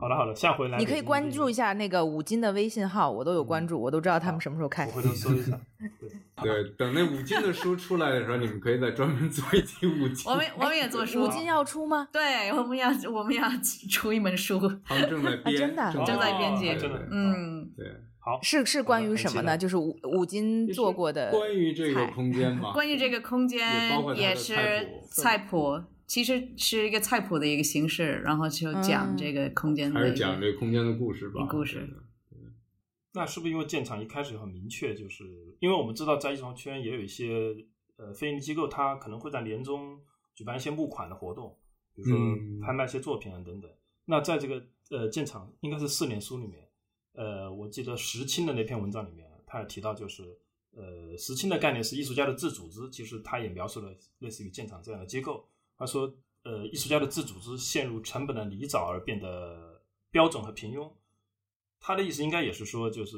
好的好的，下回来
你可以关注一
下，
那个五金的微信号，我都有关注，我都知道他们什么时候开
我。回头搜一下。[LAUGHS] 对，
对，等那五金的书出来的时候，你们可以再专门做一期五金。
我们我们也做书
五，金要出吗？
对，我们要我们要出一本书，
他们正在编，
真的
正在编辑
真的
嗯，
对，
好，
是是关于什么呢？就是五五金做过的
关于这个空间嘛，[LAUGHS]
关于这个空间也是
菜谱，
其实是一个菜谱的一个形式，然后就讲
嗯
这个空间
还是讲这个空间的故事吧，
故事
那是不是因为建厂一开始很明确，就是因为我们知道在艺术圈也有一些呃非营利机构，它可能会在年终举办一些募款的活动，比如说
嗯
拍卖一些作品啊等等。那在这个呃建厂应该是四年书里面，呃，我记得石青的那篇文章里面，他也提到，就是呃石青的概念是艺术家的自组织，其实他也描述了类似于建厂这样的机构。他说，呃，艺术家的自组织陷入成本的泥沼而变得标准和平庸。他的意思应该也是说，就是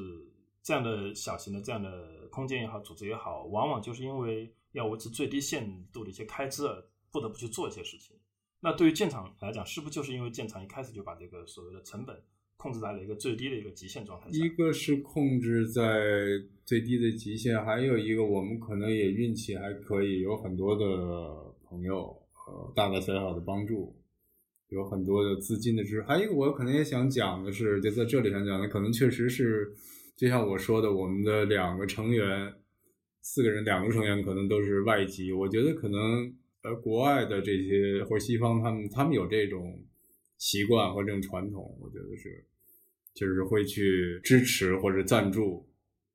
这样的小型的这样的空间也好，组织也好，往往就是因为要维持最低限度的一些开支，而不得不去做一些事情。那对于建厂来讲，是不是就是因为建厂一开始就把这个所谓的成本控制在了一个最低的一个极限状态？
一个是控制在最低的极限，还有一个我们可能也运气还可以，有很多的朋友呃大大小小的帮助，有很多的资金的支持。还有一个我可能也想讲的是，就在这里想讲的，可能确实是就像我说的，我们的两个成员，四个人两个成员可能都是外籍，我觉得可能呃国外的这些或者西方他们他们有这种习惯或这种传统，我觉得是。就是会去支持或者赞助，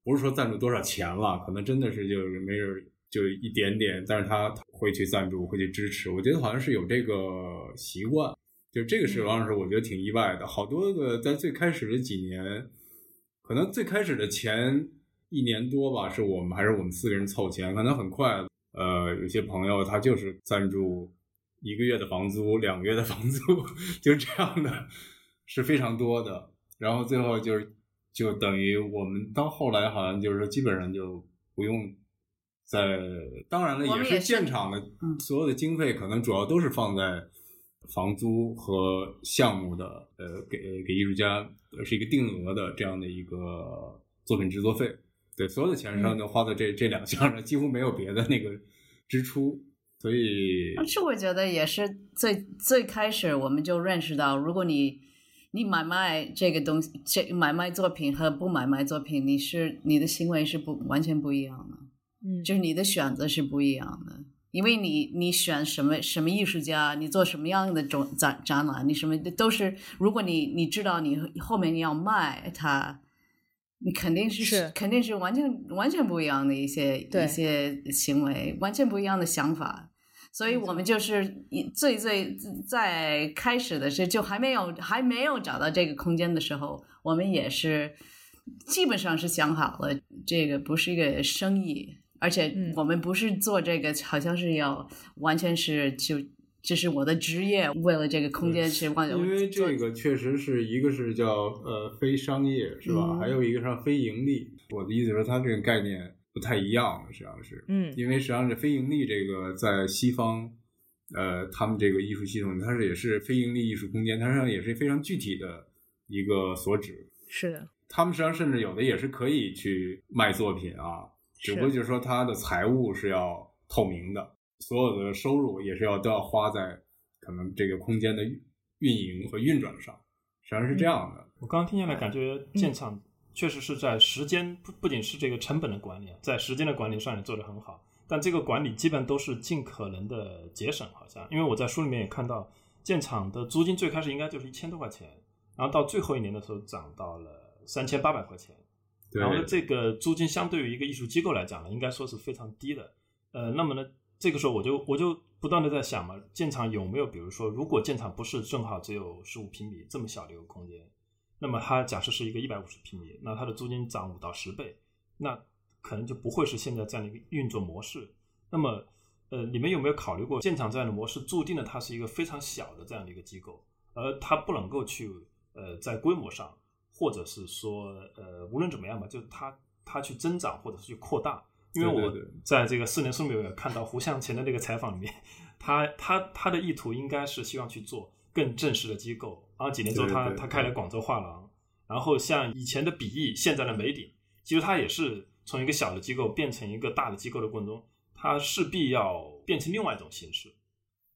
不是说赞助多少钱了，可能真的是就是没准就一点点，但是他会去赞助，会去支持。我觉得好像是有这个习惯，就这个是王老师我觉得挺意外的。好多个在最开始的几年，可能最开始的前一年多吧，是我们还是我们四个人凑钱，可能很快，呃，有些朋友他就是赞助一个月的房租、两个月的房租，就这样的，是非常多的。然后最后就是，就等于我们到后来好像就是说，基本上就不用在，当然了，
也是
建厂的
嗯
所有的经费，可能主要都是放在房租和项目的，呃，给给艺术家是一个定额的这样的一个作品制作费。对，所有的钱上都花在这、这两项上，几乎没有别的那个支出，所以
而且我觉得也是最最开始我们就认识到，如果你你买卖这个东西，这买卖作品和不买卖作品，你是你的行为是不完全不一样的，
嗯，
就是你的选择是不一样的。因为你你选什么什么艺术家，你做什么样的展展展览，你什么都是，如果你你知道你后面你要卖它，你肯定是
是
肯定是完全完全不一样的一些一些行为，完全不一样的想法。所以我们就是一最最在开始的时候，就还没有还没有找到这个空间的时候，我们也是基本上是想好了，这个不是一个生意，而且
嗯
我们不是做这个，好像是要完全是就这是我的职业，为了这个空间去往
因为这个确实是一个是叫呃非商业是吧？
嗯
还有一个是非盈利。我的意思是，它这个概念不太一样，实际上是，
嗯。
因为实际上是非盈利这个在西方，呃，他们这个艺术系统，它是也是非盈利艺术空间，它实际上也是非常具体的一个所指。
是的，
他们实际上甚至有的也是可以去卖作品啊，只不过就是说它的财务是要透明的，所有的收入也是要都要花在可能这个空间的运运营和运转上，实际上是这样的。
我刚刚听下来，感觉建厂确实是在时间不不仅是这个成本的管理，啊，在时间的管理上也做得很好。但这个管理基本都是尽可能的节省，好像因为我在书里面也看到，建厂的租金最开始应该就是一千多块钱，然后到最后一年的时候涨到了三千八百块钱。然后呢，这个租金相对于一个艺术机构来讲呢，应该说是非常低的。呃，那么呢，这个时候我就我就不断的在想嘛，建厂有没有比如说，如果建厂不是正好只有十五平米这么小的一个空间，那么它假设是一个一百五十平米，那它的租金涨五到十倍，那可能就不会是现在这样的一个运作模式。那么，呃，你们有没有考虑过，建厂这样的模式注定了它是一个非常小的这样的一个机构，而它不能够去呃在规模上，或者是说呃无论怎么样吧，就是它它去增长或者是去扩大。因为我在这个四年书里面有看到胡向前的那个采访里面，[LAUGHS] 他他他的意图应该是希望去做更正式的机构，然后几年之后他他开了广州画廊，然后像以前的笔翼，现在的梅鼎，其实它也是从一个小的机构变成一个大的机构的过程中，它势必要变成另外一种形式，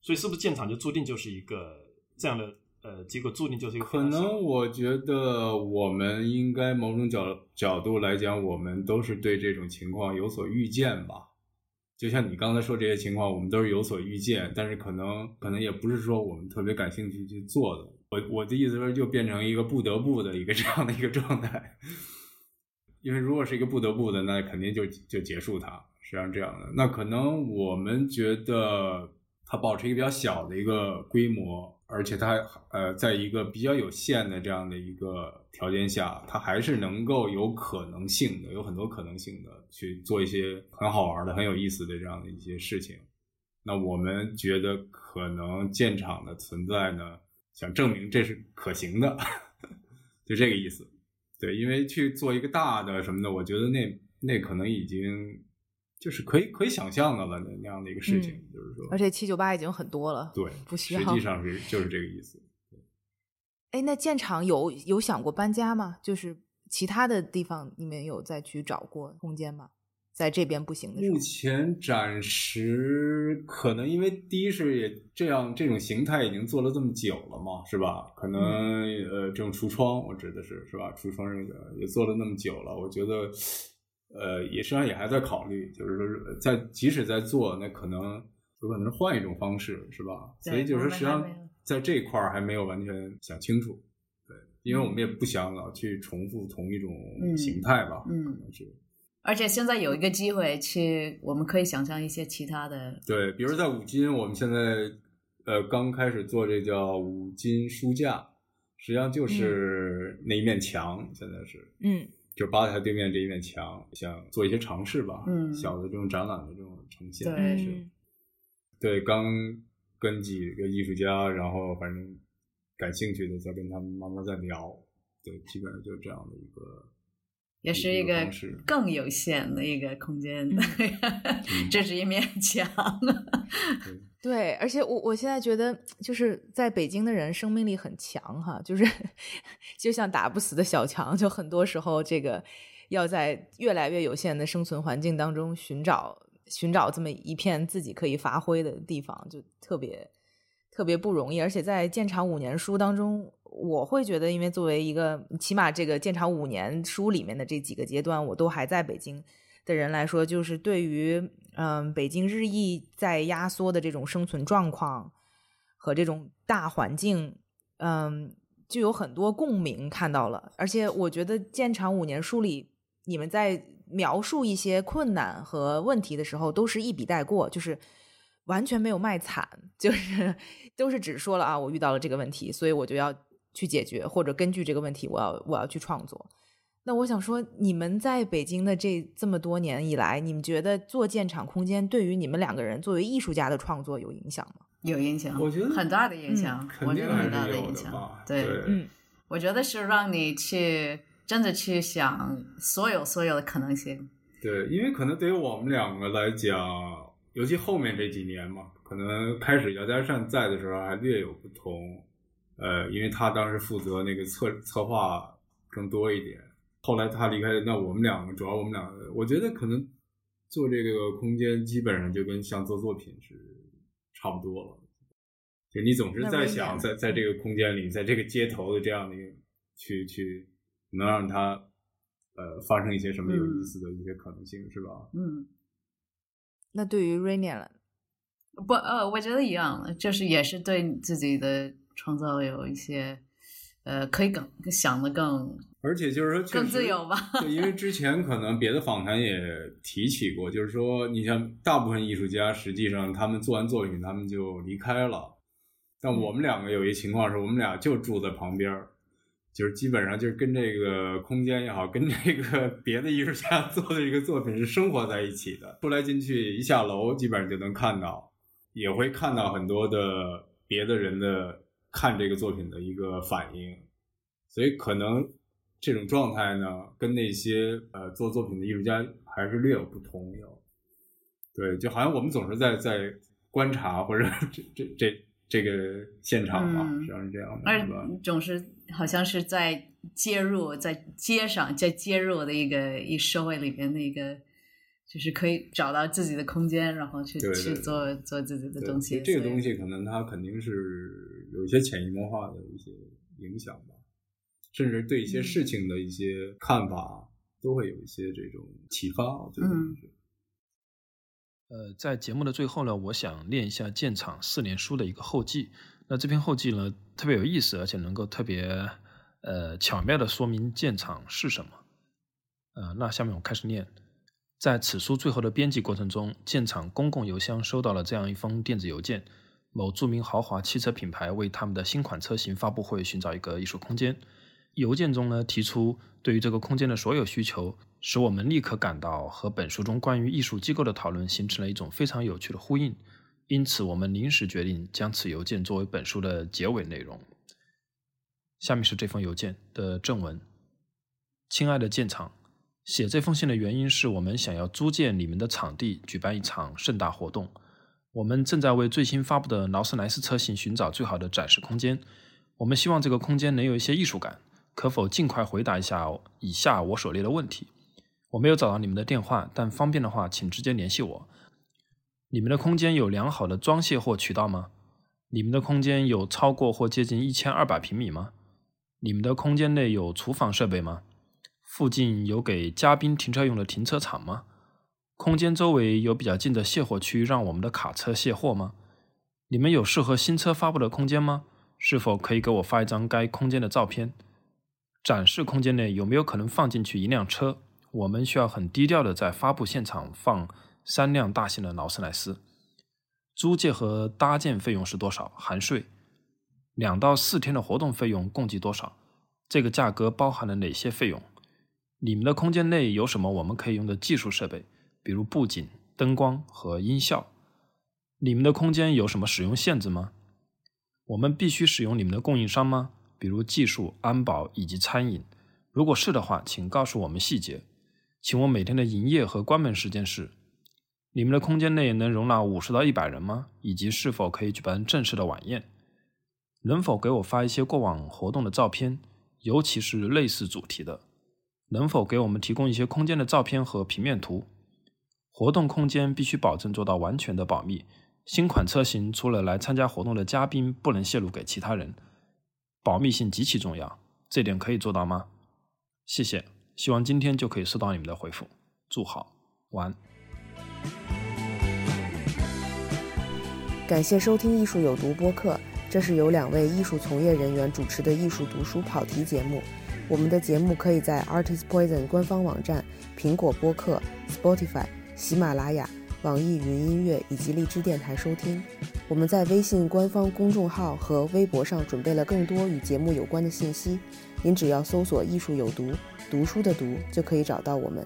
所以是不是建厂就注定就是一个这样的呃机构，注定就是一个
可能我觉得我们应该某种角角度来讲，我们都是对这种情况有所预见吧。就像你刚才说这些情况，我们都是有所预见，但是可能可能也不是说我们特别感兴趣去做的。我我的意思是，就变成一个不得不的一个这样的一个状态。因为如果是一个不得不的，那肯定就就结束它，实际上这样的。那可能我们觉得它保持一个比较小的一个规模，而且它呃，在一个比较有限的这样的一个条件下，它还是能够有可能性的，有很多可能性的去做一些很好玩的、很有意思的这样的一些事情。那我们觉得可能建厂的存在呢，想证明这是可行的，[LAUGHS] 就这个意思。对，因为去做一个大的什么的，我觉得那那可能已经就是可以可以想象的了，那那样的一个事情，
嗯
就是说，
而且七九八已经很多了，
对，
不需要
实际上是就是这个意思。
哎，那建厂有有想过搬家吗？就是其他的地方你们有再去找过空间吗？在这边不行的时候
目，前暂时可能因为第一是也这样这种形态已经做了这么久了嘛，是吧？可能、
嗯
呃这种橱窗，我指的是是吧？橱窗这个也做了那么久了，我觉得呃也实际上也还在考虑，就是说在即使在做，那可能有可能是换一种方式，是吧？
对
所以就是说实际上在这一块儿还没有完全想清楚，对，因为我们也不想老去重复同一种
嗯
形态吧，
嗯
可能是。
而且现在有一个机会去，我们可以想象一些其他的，
对，比如在五金，我们现在呃刚开始做这叫五金书架，实际上就是那一面墙，现在是
嗯
就是吧台对面这一面墙，想做一些尝试吧，
嗯
小的这种展览的这种呈现，
对
对，刚跟几个艺术家，然后反正感兴趣的，再跟他们慢慢再聊，对，基本上就是这样的一个。
也是一个更有限的一个空间，[LAUGHS]
嗯
这是一面墙。
对，而且我我现在觉得，就是在北京的人生命力很强哈，就是就像打不死的小强，就很多时候这个要在越来越有限的生存环境当中寻找寻找这么一片自己可以发挥的地方，就特别特别不容易。而且在建厂五年书当中，我会觉得，因为作为一个起码这个建厂五年书里面的这几个阶段，我都还在北京的人来说，就是对于嗯北京日益在压缩的这种生存状况和这种大环境，嗯，就有很多共鸣看到了。而且我觉得建厂五年书里，你们在描述一些困难和问题的时候，都是一笔带过，就是完全没有卖惨，[LAUGHS] 就是都是只说了啊，我遇到了这个问题，所以我就要去解决，或者根据这个问题，我要我要去创作。那我想说，你们在北京的这这么多年以来，你们觉得做建厂空间对于你们两个人作为艺术家的创作有影响吗？
有影响，
我觉得
很大的影响，我觉得很大
的
影响。对，
对，
嗯
我觉得是让你去真的去想所有所有的可能性。
对，因为可能对于我们两个来讲，尤其后面这几年嘛，可能开始姚家善在的时候还略有不同。呃，因为他当时负责那个策策划更多一点，后来他离开，那我们两个主要我们两个，我觉得可能做这个空间基本上就跟像做作品是差不多了。就你总是在想，在在这个空间里，在这个街头的这样的一个去去，能让它呃发生一些什么有意思的一些可能性，是吧？
嗯，
那对于 Rainier 了，
不，呃，我觉得一样，就是也是对自己的创造有一些，呃，可以更想的更
而且就是说，
更自由吧。[LAUGHS]
对，因为之前可能别的访谈也提起过，就是说，你像大部分艺术家，实际上他们做完作品，他们就离开了。但我们两个有一情况是，我们俩就住在旁边儿，就是基本上就是跟这个空间也好，跟这个别的艺术家做的这个作品是生活在一起的。出来进去，一下楼基本上就能看到，也会看到很多的别的人的看这个作品的一个反应。所以可能这种状态呢，跟那些呃做作品的艺术家还是略有不同。有，对，就好像我们总是在在观察或者这这这这个现场嘛，
嗯
实际上是这样的，
而
是吧？
总是好像是在介入，在街上，在接入的一个一社会里边的一个，就是可以找到自己的空间，然后去
对对
去做做自己的东西。
这个东西可能它肯定是有一些潜移默化的一些影响吧，甚至对一些事情的一些看法都会有一些这种启发。我觉得
嗯
呃，在节目的最后呢，我想念一下建厂四年书的一个后记。那这篇后记呢，特别有意思，而且能够特别呃巧妙的说明建厂是什么。呃，那下面我开始念。在此书最后的编辑过程中，建厂公共邮箱收到了这样一封电子邮件：某著名豪华汽车品牌为他们的新款车型发布会寻找一个艺术空间。邮件中呢，提出对于这个空间的所有需求，使我们立刻感到和本书中关于艺术机构的讨论形成了一种非常有趣的呼应。因此，我们临时决定将此邮件作为本书的结尾内容。下面是这封邮件的正文：亲爱的建厂，写这封信的原因是我们想要租借你们的场地，举办一场盛大活动。我们正在为最新发布的劳斯莱斯车型寻找最好的展示空间。我们希望这个空间能有一些艺术感。可否尽快回答一下以下我所列的问题？我没有找到你们的电话，但方便的话，请直接联系我。你们的空间有良好的装卸货渠道吗？你们的空间有超过或接近一千二百平米吗？你们的空间内有厨房设备吗？附近有给嘉宾停车用的停车场吗？空间周围有比较近的卸货区，让我们的卡车卸货吗？你们有适合新车发布的空间吗？是否可以给我发一张该空间的照片？展示空间内有没有可能放进去一辆车？我们需要很低调的在发布现场放三辆大型的劳斯莱斯。租借和搭建费用是多少？含税。两到四天的活动费用共计多少？这个价格包含了哪些费用？你们的空间内有什么我们可以用的技术设备，比如布景、灯光和音效？你们的空间有什么使用限制吗？我们必须使用你们的供应商吗？比如技术、安保以及餐饮。如果是的话，请告诉我们细节。请问每天的营业和关门时间是？你们的空间内能容纳五十到一百人吗？以及是否可以举办正式的晚宴？能否给我发一些过往活动的照片，尤其是类似主题的？能否给我们提供一些空间的照片和平面图？活动空间必须保证做到完全的保密。新款车型除了来参加活动的嘉宾，不能泄露给其他人。保密性极其重要，这点可以做到吗？谢谢，希望今天就可以收到你们的回复。祝好，晚安。
感谢收听《艺术有毒》播客，这是由两位艺术从业人员主持的艺术读书跑题节目。我们的节目可以在 Artist Poison 官方网站、苹果播客、Spotify、喜马拉雅、网易云音乐以及荔枝电台收听。我们在微信官方公众号和微博上准备了更多与节目有关的信息，您只要搜索“艺术有毒”，读书的“读”就可以找到我们。